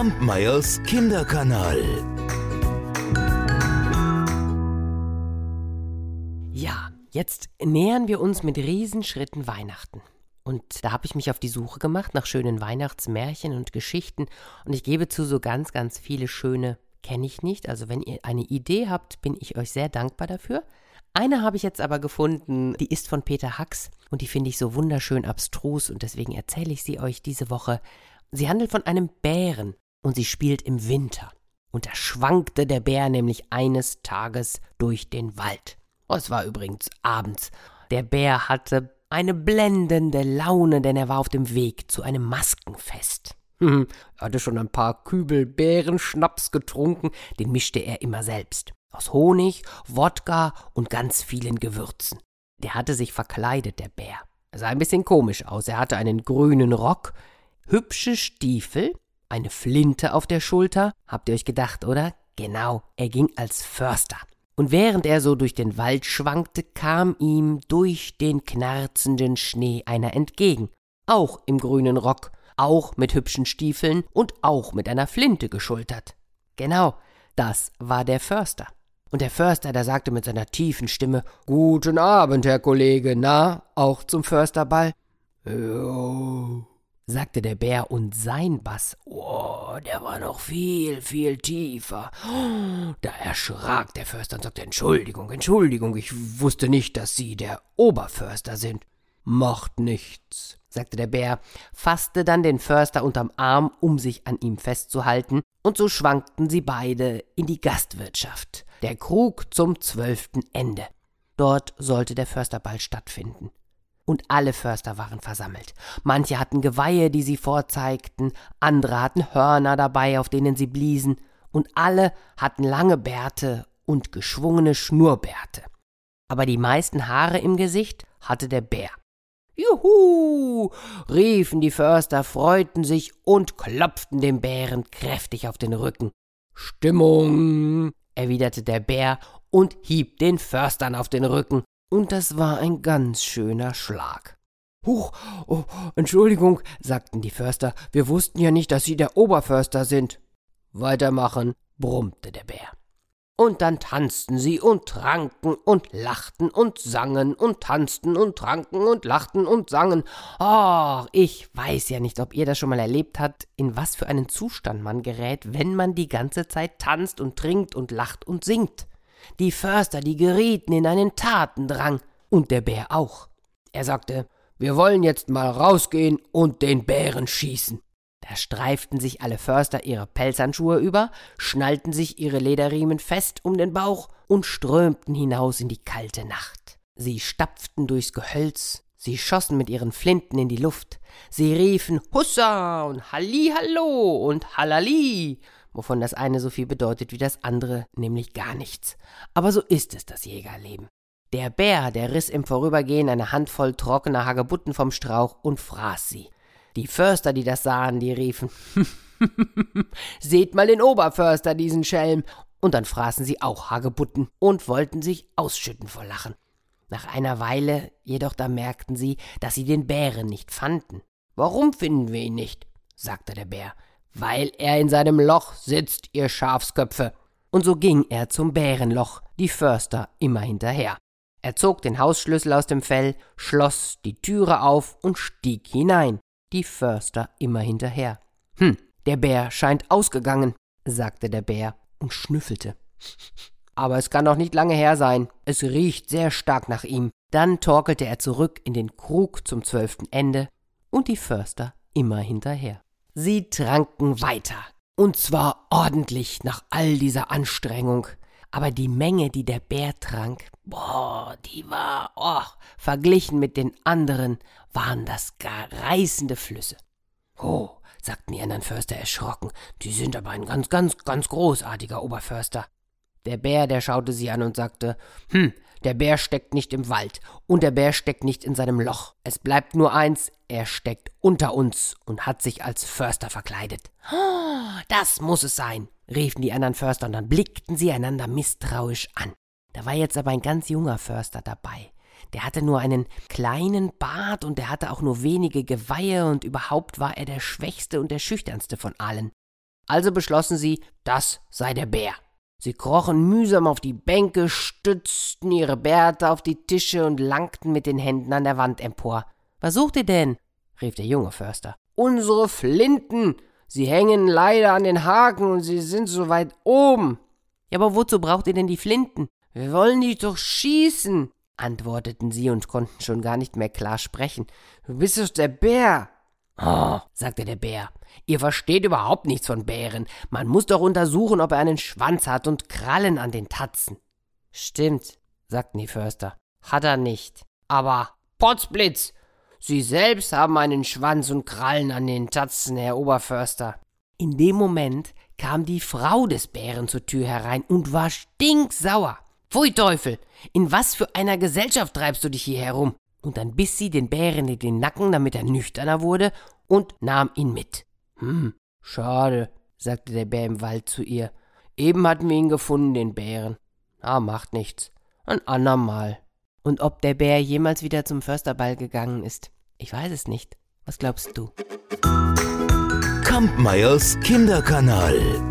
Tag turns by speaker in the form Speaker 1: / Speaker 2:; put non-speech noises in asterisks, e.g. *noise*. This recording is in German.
Speaker 1: Kampmeyers Kinderkanal.
Speaker 2: Ja, jetzt nähern wir uns mit Riesenschritten Weihnachten. Und da habe ich mich auf die Suche gemacht nach schönen Weihnachtsmärchen und Geschichten. Und ich gebe zu, so ganz, ganz viele schöne kenne ich nicht. Also wenn ihr eine Idee habt, bin ich euch sehr dankbar dafür. Eine habe ich jetzt aber gefunden, die ist von Peter Hacks und die finde ich so wunderschön abstrus und deswegen erzähle ich sie euch diese Woche. Sie handelt von einem Bären und sie spielt im Winter. Und da schwankte der Bär nämlich eines Tages durch den Wald. Oh, es war übrigens abends. Der Bär hatte eine blendende Laune, denn er war auf dem Weg zu einem Maskenfest. er hatte schon ein paar Kübel Bärenschnaps getrunken, den mischte er immer selbst. Aus Honig, Wodka und ganz vielen Gewürzen. Der hatte sich verkleidet, der Bär. Er sah ein bisschen komisch aus. Er hatte einen grünen Rock, hübsche Stiefel, eine Flinte auf der Schulter. Habt ihr euch gedacht, oder? Genau, er ging als Förster. Und während er so durch den Wald schwankte, kam ihm durch den knarzenden Schnee einer entgegen. Auch im grünen Rock, auch mit hübschen Stiefeln und auch mit einer Flinte geschultert. Genau, das war der Förster. Und der Förster, der sagte mit seiner tiefen Stimme: Guten Abend, Herr Kollege, na, auch zum Försterball? Jo, sagte der Bär, und sein Bass, oh, der war noch viel, viel tiefer. Da erschrak der Förster und sagte: Entschuldigung, Entschuldigung, ich wusste nicht, dass Sie der Oberförster sind. Macht nichts, sagte der Bär, fasste dann den Förster unterm Arm, um sich an ihm festzuhalten, und so schwankten sie beide in die Gastwirtschaft, der Krug zum zwölften Ende. Dort sollte der Försterball stattfinden. Und alle Förster waren versammelt. Manche hatten Geweihe, die sie vorzeigten, andere hatten Hörner dabei, auf denen sie bliesen, und alle hatten lange Bärte und geschwungene Schnurrbärte. Aber die meisten Haare im Gesicht hatte der Bär. Juhu! riefen die Förster, freuten sich und klopften dem Bären kräftig auf den Rücken. Stimmung! erwiderte der Bär und hieb den Förstern auf den Rücken, und das war ein ganz schöner Schlag. Huch, oh, Entschuldigung, sagten die Förster, wir wussten ja nicht, dass Sie der Oberförster sind. Weitermachen, brummte der Bär. Und dann tanzten sie und tranken und lachten und sangen und tanzten und tranken und lachten und sangen. Oh, ich weiß ja nicht, ob ihr das schon mal erlebt habt, in was für einen Zustand man gerät, wenn man die ganze Zeit tanzt und trinkt und lacht und singt. Die Förster, die gerieten in einen Tatendrang, und der Bär auch. Er sagte, wir wollen jetzt mal rausgehen und den Bären schießen. Da streiften sich alle Förster ihre Pelzhandschuhe über, schnallten sich ihre Lederriemen fest um den Bauch und strömten hinaus in die kalte Nacht. Sie stapften durchs Gehölz, sie schossen mit ihren Flinten in die Luft, sie riefen Hussa und Hallihallo und Hallali, wovon das eine so viel bedeutet wie das andere, nämlich gar nichts. Aber so ist es, das Jägerleben. Der Bär, der riss im Vorübergehen eine Handvoll trockener Hagebutten vom Strauch und fraß sie. Die Förster, die das sahen, die riefen, *laughs* Seht mal den Oberförster, diesen Schelm. Und dann fraßen sie auch Hagebutten und wollten sich ausschütten vor Lachen. Nach einer Weile jedoch da merkten sie, dass sie den Bären nicht fanden. Warum finden wir ihn nicht? sagte der Bär. Weil er in seinem Loch sitzt, ihr Schafsköpfe. Und so ging er zum Bärenloch, die Förster immer hinterher. Er zog den Hausschlüssel aus dem Fell, schloss die Türe auf und stieg hinein die Förster immer hinterher. Hm, der Bär scheint ausgegangen, sagte der Bär und schnüffelte. Aber es kann doch nicht lange her sein. Es riecht sehr stark nach ihm. Dann torkelte er zurück in den Krug zum zwölften Ende und die Förster immer hinterher. Sie tranken weiter. Und zwar ordentlich nach all dieser Anstrengung aber die Menge, die der Bär trank, boah, die war, oh, verglichen mit den anderen, waren das gar reißende Flüsse. Oh, sagten die anderen Förster erschrocken, die sind aber ein ganz, ganz, ganz großartiger Oberförster. Der Bär, der schaute sie an und sagte, hm, der Bär steckt nicht im Wald und der Bär steckt nicht in seinem Loch. Es bleibt nur eins, er steckt unter uns und hat sich als Förster verkleidet. Das muss es sein, riefen die anderen Förster und dann blickten sie einander misstrauisch an. Da war jetzt aber ein ganz junger Förster dabei. Der hatte nur einen kleinen Bart und der hatte auch nur wenige Geweihe und überhaupt war er der schwächste und der schüchternste von allen. Also beschlossen sie, das sei der Bär. Sie krochen mühsam auf die Bänke, stützten ihre Bärte auf die Tische und langten mit den Händen an der Wand empor. Was sucht ihr denn? rief der junge Förster. Unsere Flinten. Sie hängen leider an den Haken und sie sind so weit oben. Ja, aber wozu braucht ihr denn die Flinten? Wir wollen dich doch schießen, antworteten sie und konnten schon gar nicht mehr klar sprechen. Du bist doch der Bär. Oh, sagte der Bär, ihr versteht überhaupt nichts von Bären. Man muss doch untersuchen, ob er einen Schwanz hat und Krallen an den Tatzen. Stimmt, sagten die Förster. Hat er nicht. Aber Potzblitz, Sie selbst haben einen Schwanz und Krallen an den Tatzen, Herr Oberförster. In dem Moment kam die Frau des Bären zur Tür herein und war stinksauer. Pfui Teufel, in was für einer Gesellschaft treibst du dich hier herum? Und dann biss sie den Bären in den Nacken, damit er nüchterner wurde, und nahm ihn mit. Hm, schade, sagte der Bär im Wald zu ihr. Eben hatten wir ihn gefunden, den Bären. Ah, macht nichts. Ein andermal. Und ob der Bär jemals wieder zum Försterball gegangen ist, ich weiß es nicht. Was glaubst du?
Speaker 1: Kampmeyers Kinderkanal.